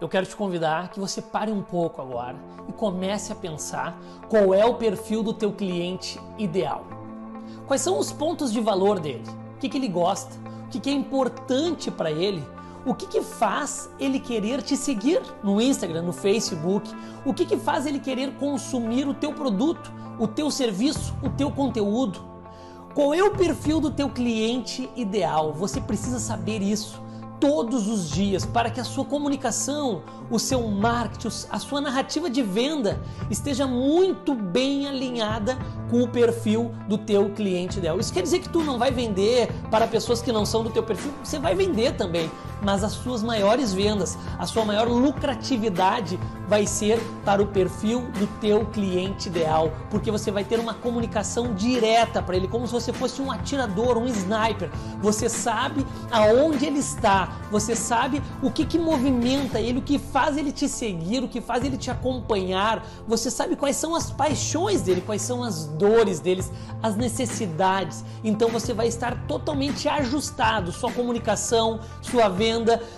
eu quero te convidar que você pare um pouco agora e comece a pensar qual é o perfil do teu cliente ideal. Quais são os pontos de valor dele? O que, que ele gosta? O que, que é importante para ele? O que, que faz ele querer te seguir no Instagram, no Facebook? O que, que faz ele querer consumir o teu produto, o teu serviço, o teu conteúdo? Qual é o perfil do teu cliente ideal? Você precisa saber isso todos os dias para que a sua comunicação, o seu marketing, a sua narrativa de venda esteja muito bem alinhada com o perfil do teu cliente ideal. Isso quer dizer que tu não vai vender para pessoas que não são do teu perfil, você vai vender também, mas as suas maiores vendas, a sua maior lucratividade vai ser para o perfil do teu cliente ideal, porque você vai ter uma comunicação direta para ele, como se você fosse um atirador, um sniper. Você sabe aonde ele está, você sabe o que, que movimenta ele, o que faz ele te seguir, o que faz ele te acompanhar. Você sabe quais são as paixões dele, quais são as dores deles, as necessidades. Então você vai estar totalmente ajustado, sua comunicação, sua venda,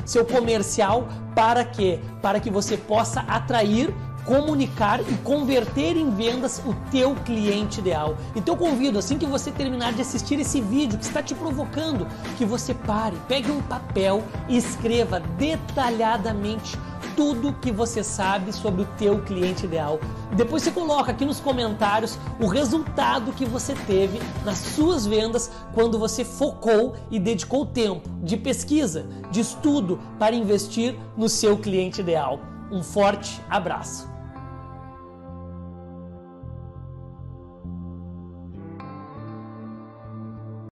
seu comercial, para quê? Para que você possa atrair comunicar e converter em vendas o teu cliente ideal. Então convido, assim que você terminar de assistir esse vídeo que está te provocando, que você pare, pegue um papel e escreva detalhadamente tudo que você sabe sobre o teu cliente ideal. Depois você coloca aqui nos comentários o resultado que você teve nas suas vendas quando você focou e dedicou tempo de pesquisa, de estudo para investir no seu cliente ideal. Um forte abraço.